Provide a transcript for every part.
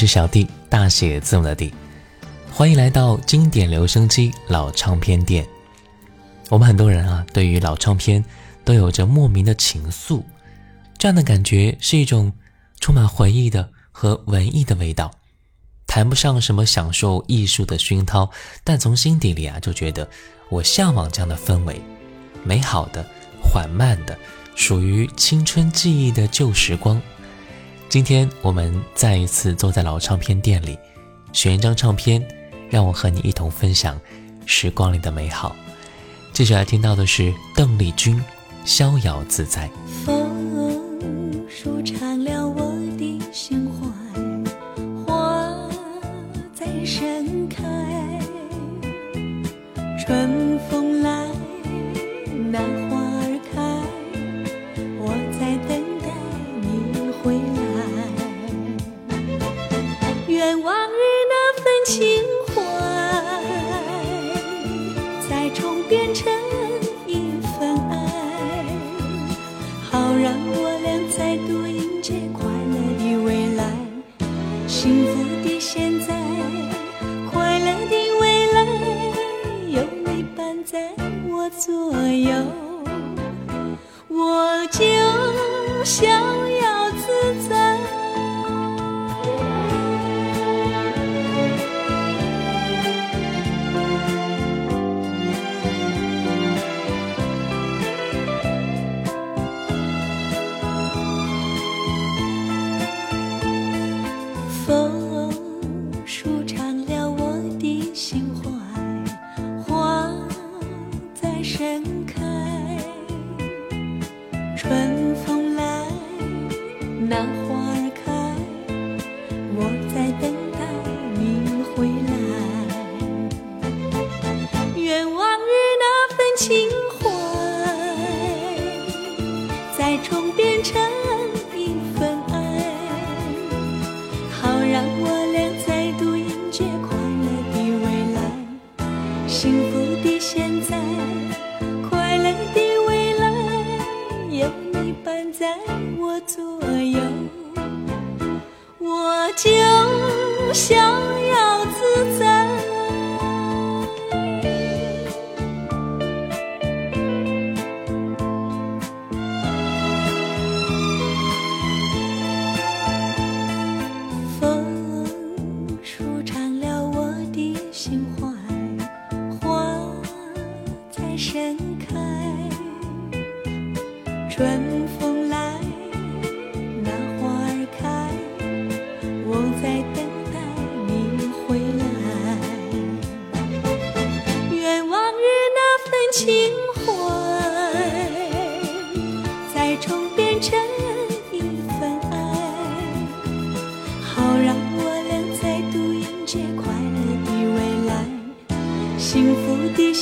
是小弟，大写字母的弟，欢迎来到经典留声机老唱片店。我们很多人啊，对于老唱片都有着莫名的情愫，这样的感觉是一种充满回忆的和文艺的味道。谈不上什么享受艺术的熏陶，但从心底里啊，就觉得我向往这样的氛围，美好的、缓慢的，属于青春记忆的旧时光。今天我们再一次坐在老唱片店里，选一张唱片，让我和你一同分享时光里的美好。接下来听到的是邓丽君《逍遥自在》。风舒畅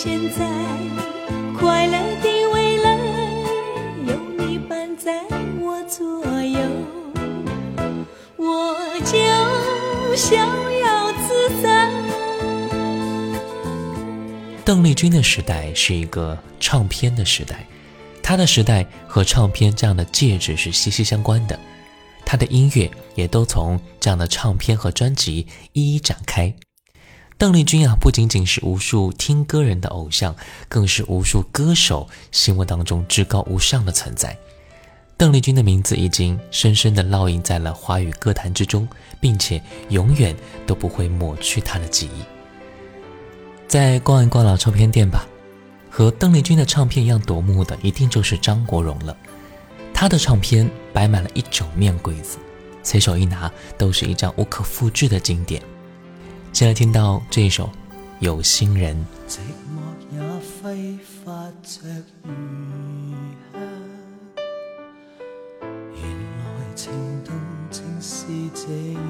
现在，快乐的未来，有你伴在我左右，我就逍遥自在。邓丽君的时代是一个唱片的时代，她的时代和唱片这样的介质是息息相关的，她的音乐也都从这样的唱片和专辑一一展开。邓丽君啊，不仅仅是无数听歌人的偶像，更是无数歌手心目当中至高无上的存在。邓丽君的名字已经深深地烙印在了华语歌坛之中，并且永远都不会抹去她的记忆。再逛一逛老唱片店吧，和邓丽君的唱片一样夺目的，一定就是张国荣了。他的唱片摆满了一整面柜子，随手一拿都是一张无可复制的经典。现在听到这一首《有心人》。寂寞也挥发着余香，原来情动正是这样，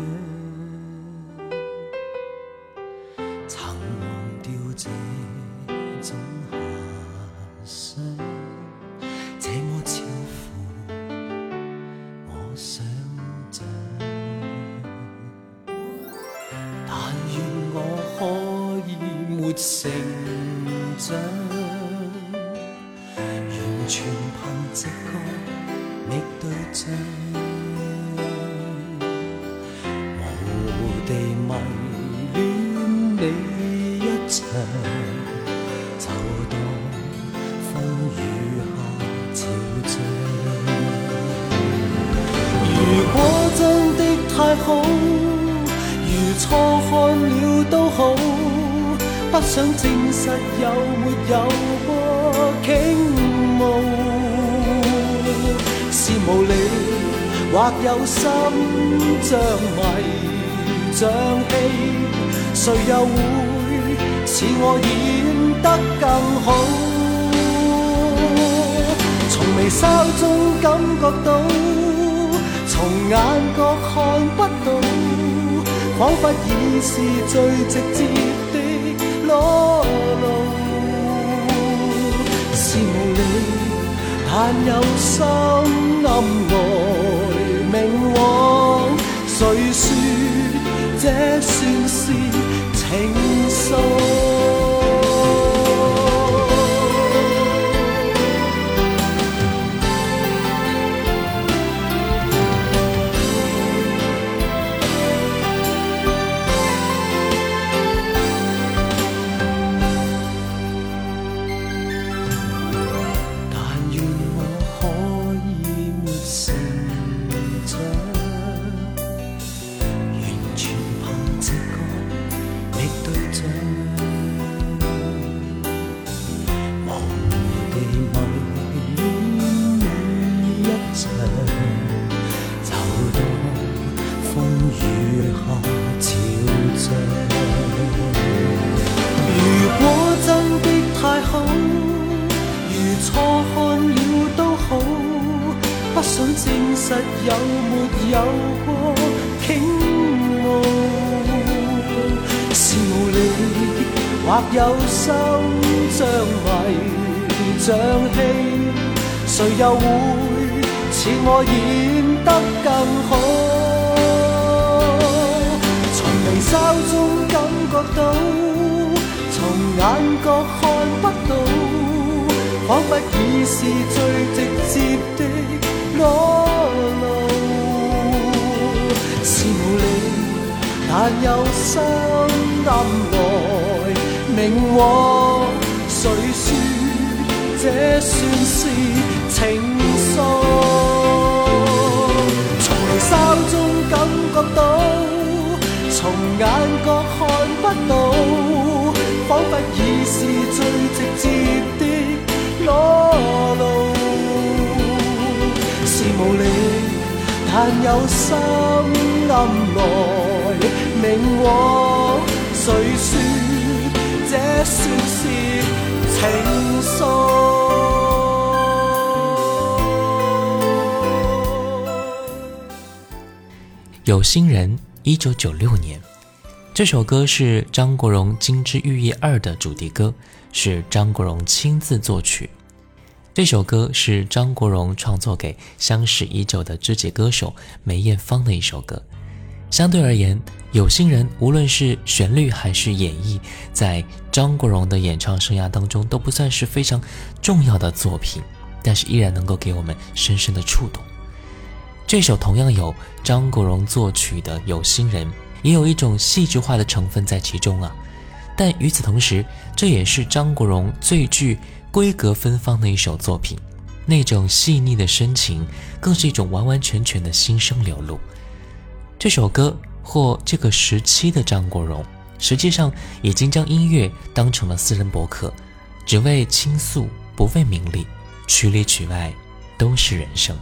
是無理，或有心像迷像戲，誰又會似我演得更好？從微笑中感覺到，從眼角看不到，彷彿已是最直接的裸露。但有心暗来明往，谁说这算是情愫？time. 有没有過傾慕？是無力，或有心像迷像戲，誰又會似我演得更好？從眉梢中感覺到，從眼角看不到，彷彿已是最直接的。但有心暗来明往，谁说这算是？情愫，从眉梢中感觉到，从眼角看不到，仿佛已是最直接的裸露。是无力，但有心暗来明往，谁说这算是情愫？有心人，一九九六年，这首歌是张国荣《金枝玉叶二》的主题歌，是张国荣亲自作曲。这首歌是张国荣创作给相识已久的知己歌手梅艳芳的一首歌。相对而言，《有心人》无论是旋律还是演绎，在张国荣的演唱生涯当中都不算是非常重要的作品，但是依然能够给我们深深的触动。这首同样有张国荣作曲的《有心人》，也有一种戏剧化的成分在其中啊。但与此同时，这也是张国荣最具规格芬芳的一首作品。那种细腻的深情，更是一种完完全全的心声流露。这首歌或这个时期的张国荣，实际上已经将音乐当成了私人博客，只为倾诉，不为名利，曲里曲外都是人生。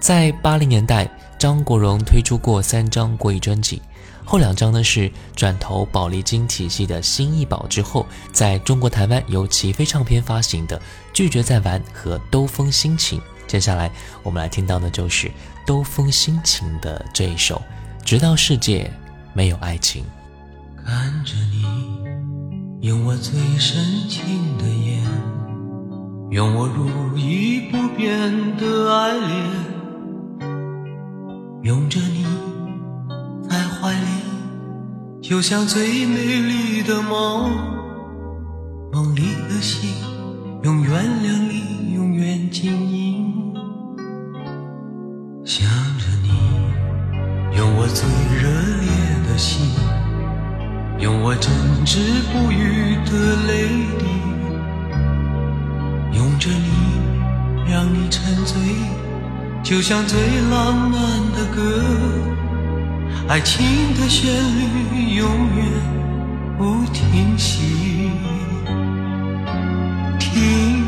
在八零年代，张国荣推出过三张国语专辑，后两张呢是转投宝丽金体系的新艺宝之后，在中国台湾由齐飞唱片发行的《拒绝再玩》和《兜风心情》。接下来我们来听到的就是《兜风心情》的这一首，《直到世界没有爱情》。看着你，用我最深情的眼，用我如一不变的爱恋。拥着你在怀里，就像最美丽的梦。梦里的心，永远亮最热烈的心，用我真挚不渝的泪滴，拥着你，让你沉醉。就像最浪漫的歌，爱情的旋律永远不停息。听，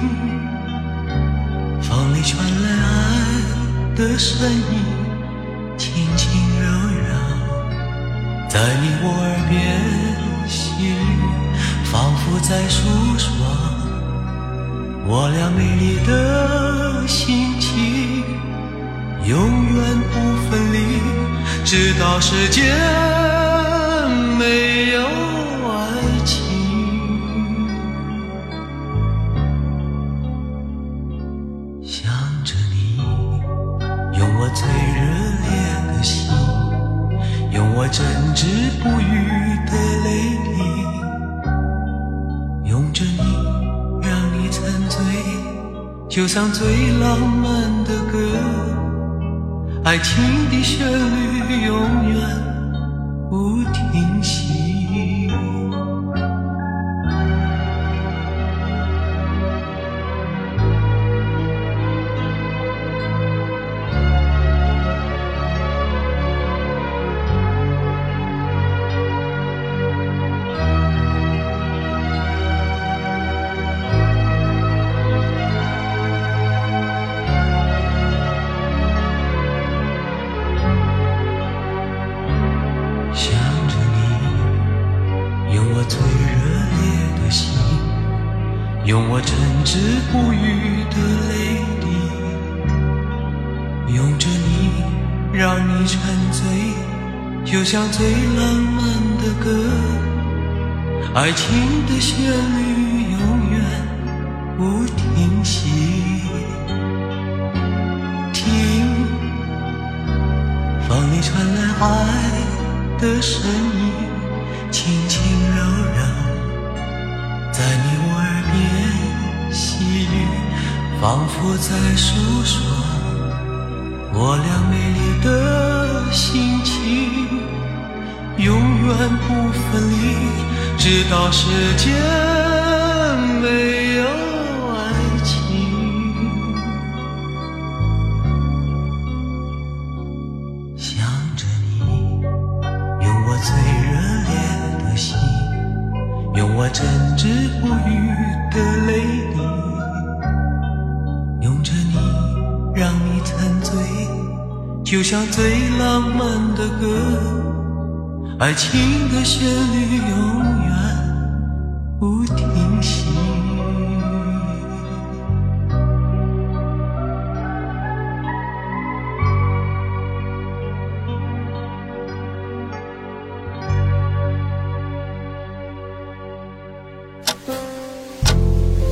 风里传来爱的声音，在你我耳边细语，仿佛在诉说我俩美丽的心情。永远不分离，直到世界无语的泪滴拥着你让你沉醉就像最浪漫的歌。爱情的旋律永远不停息最热烈的心，用我真挚不渝的泪滴，用着你，让你沉醉，就像最浪漫的歌，爱情的旋律永远不停息。听。风里传来爱的声音，轻仿佛在诉说我俩美丽的心情，永远不分离，直到世间没有爱情。想着你，用我最热烈的心，用我真挚不渝就像最浪漫的歌，爱情的旋律永远不停息。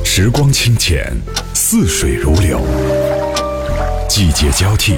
时光清浅，似水如流；季节交替，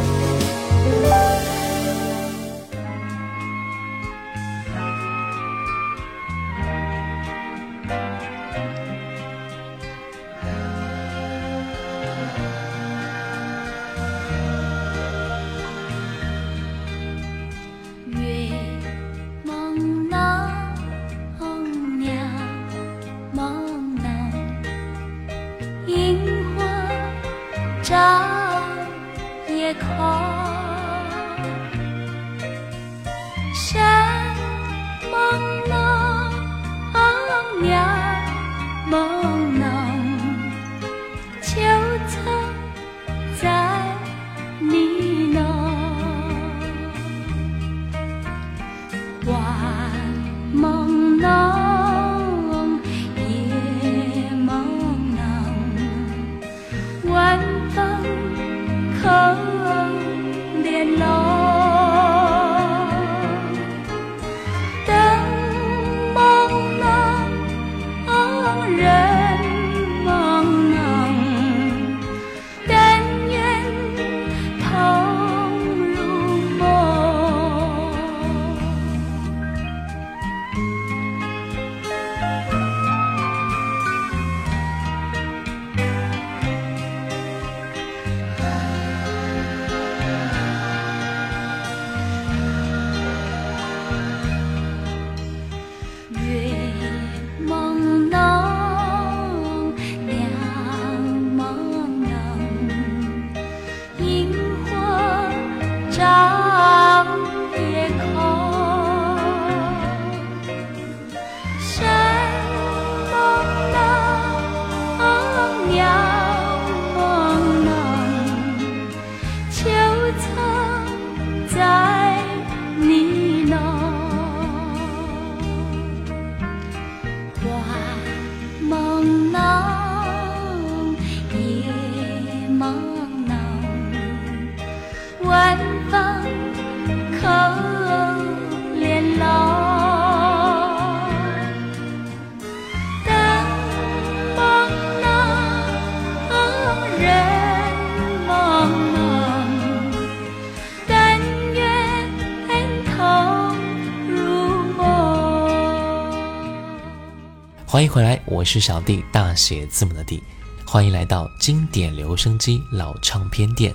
欢迎回来，我是小弟，大写字母的弟。欢迎来到经典留声机老唱片店。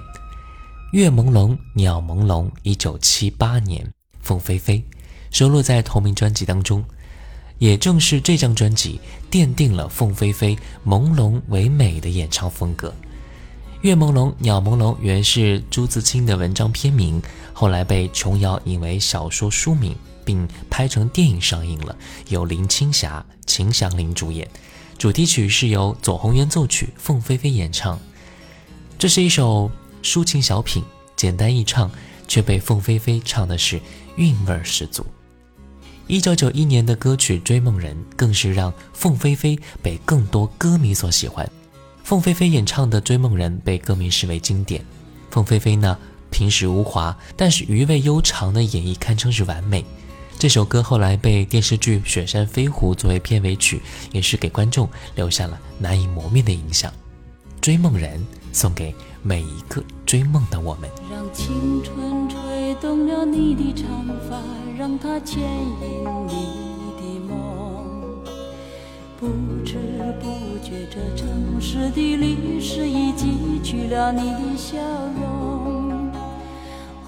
月朦胧，鸟朦胧，一九七八年，凤飞飞收录在同名专辑当中。也正是这张专辑奠定了凤飞飞朦胧唯美的演唱风格。月朦胧，鸟朦胧原是朱自清的文章片名，后来被琼瑶引为小说书名，并拍成电影上映了，由林青霞、秦祥林主演。主题曲是由左宏元作曲，凤飞飞演唱。这是一首抒情小品，简单易唱，却被凤飞飞唱的是韵味十足。一九九一年的歌曲《追梦人》更是让凤飞飞被更多歌迷所喜欢。凤飞飞演唱的《追梦人》被歌迷视为经典。凤飞飞呢，平时无华，但是余味悠长的演绎堪称是完美。这首歌后来被电视剧《雪山飞狐》作为片尾曲，也是给观众留下了难以磨灭的影响。《追梦人》送给每一个追梦的我们。让青春吹动了你的长发，让它牵引你的梦。不知不觉，这城市的历史已记取了你的笑容。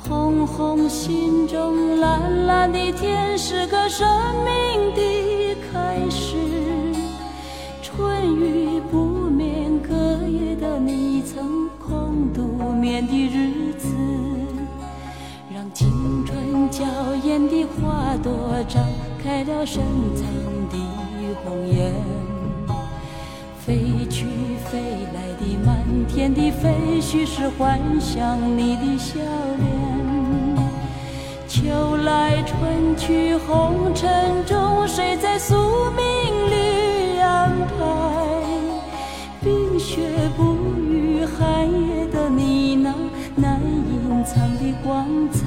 红红心中，蓝蓝的天是个生命的开始。春雨不眠，隔夜的你曾空独眠的日子，让青春娇艳的花朵绽开了深藏的红颜。飞去飞来的满天的飞絮，是幻想你的笑脸。秋来春去，红尘中，谁在宿命里安排？冰雪不语，寒夜的你那难隐藏的光彩。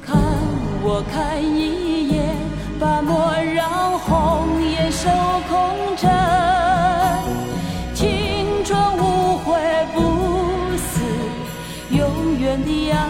看我看一眼，把莫让红颜守空枕。青春无悔不死，永远的爱。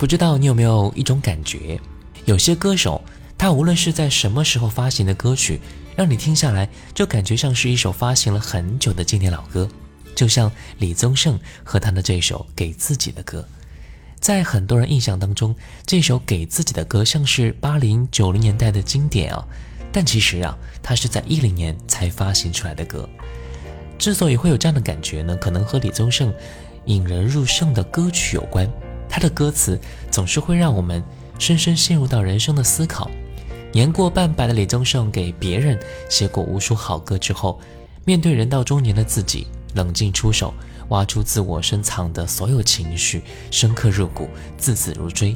不知道你有没有一种感觉，有些歌手，他无论是在什么时候发行的歌曲，让你听下来就感觉像是一首发行了很久的经典老歌。就像李宗盛和他的这首《给自己的歌》，在很多人印象当中，这首《给自己的歌》像是八零九零年代的经典啊。但其实啊，它是在一零年才发行出来的歌。之所以会有这样的感觉呢，可能和李宗盛引人入胜的歌曲有关。他的歌词总是会让我们深深陷入到人生的思考。年过半百的李宗盛给别人写过无数好歌之后，面对人到中年的自己，冷静出手，挖出自我深藏的所有情绪，深刻入骨，字字如锥。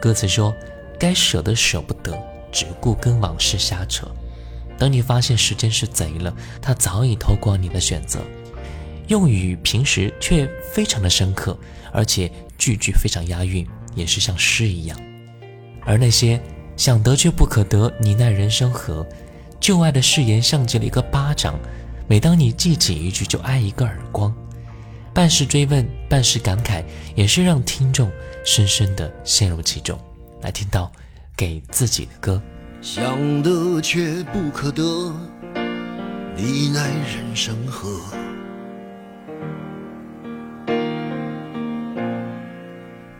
歌词说：“该舍的舍不得，只顾跟往事瞎扯。等你发现时间是贼了，他早已偷光你的选择。”用语平时却非常的深刻，而且句句非常押韵，也是像诗一样。而那些想得却不可得，你奈人生何？旧爱的誓言像极了一个巴掌，每当你记起一句，就挨一个耳光。半是追问，半是感慨，也是让听众深深的陷入其中，来听到给自己的歌。想得却不可得，你奈人生何？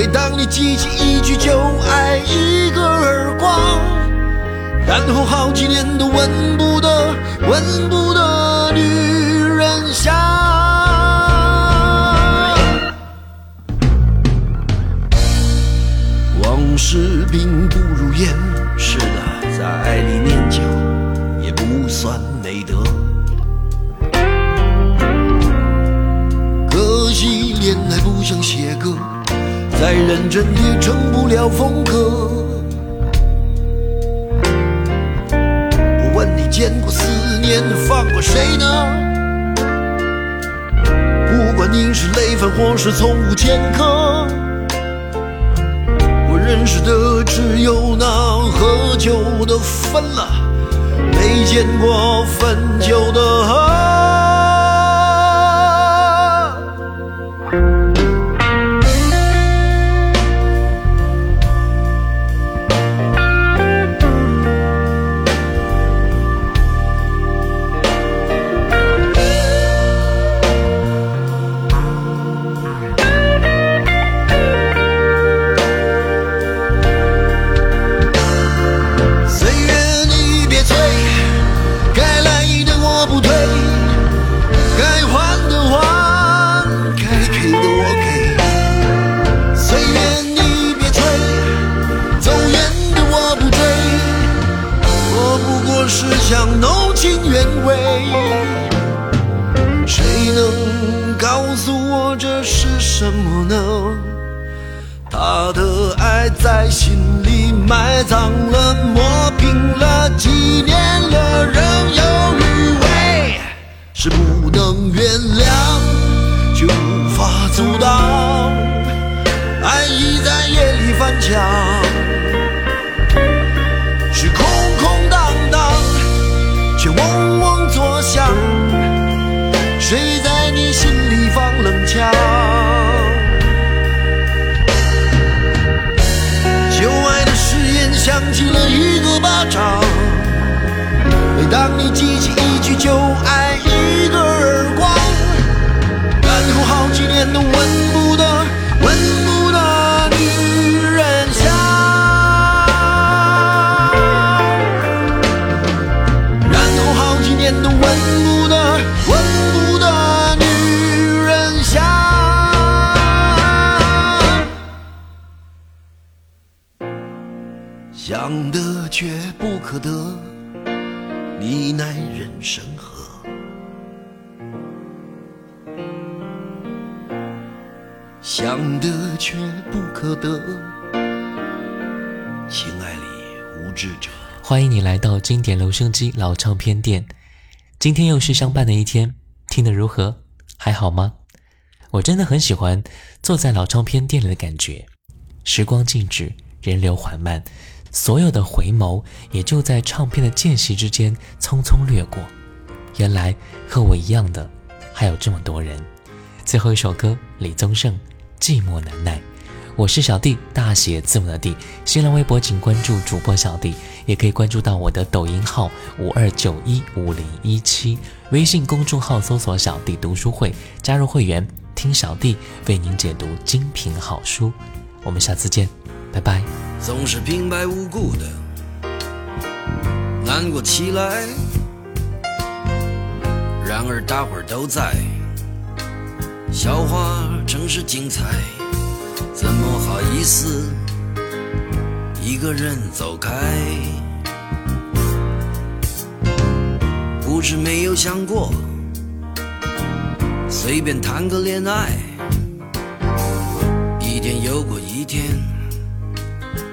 每当你记起一句，就挨一个耳光，然后好几年都闻不得、闻不得。片刻，我。认识的只有那喝酒的分了，没见过分酒的巴掌，每当你记起一句，就爱得你奈人生何？想得却不可得情爱里无知者。欢迎你来到经典留声机老唱片店。今天又是相伴的一天听得如何？还好吗？我真的很喜欢坐在老唱片店里的感觉时光静止人流缓慢所有的回眸也就在唱片的间隙之间匆匆掠过。原来和我一样的还有这么多人。最后一首歌，李宗盛《寂寞难耐》。我是小弟，大写字母的弟。新浪微博请关注主播小弟，也可以关注到我的抖音号五二九一五零一七，微信公众号搜索“小弟读书会”，加入会员，听小弟为您解读精品好书。我们下次见，拜拜。总是平白无故的难过起来，然而大伙儿都在，笑话正是精彩。怎么好意思一个人走开？不是没有想过随便谈个恋爱，一天又过一天，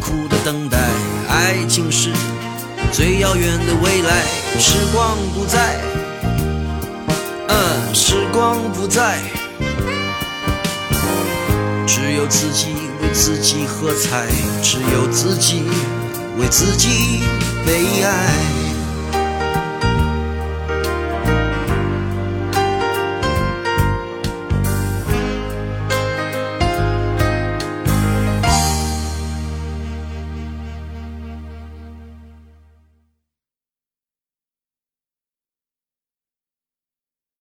苦的等待，爱情是最遥远的未来。时光不再，嗯，时光不再，只有自己为自己喝彩，只有自己为自己悲哀。